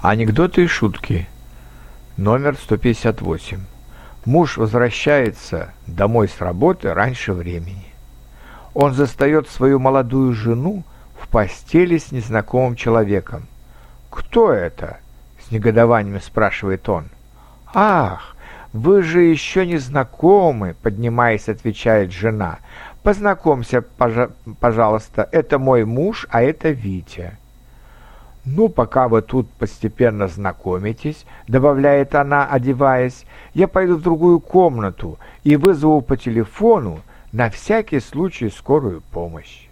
Анекдоты и шутки. Номер 158. Муж возвращается домой с работы раньше времени. Он застает свою молодую жену в постели с незнакомым человеком. «Кто это?» — с негодованием спрашивает он. «Ах, вы же еще не знакомы», — поднимаясь, отвечает жена. «Познакомься, пожалуйста, это мой муж, а это Витя». «Ну, пока вы тут постепенно знакомитесь», — добавляет она, одеваясь, «я пойду в другую комнату и вызову по телефону на всякий случай скорую помощь».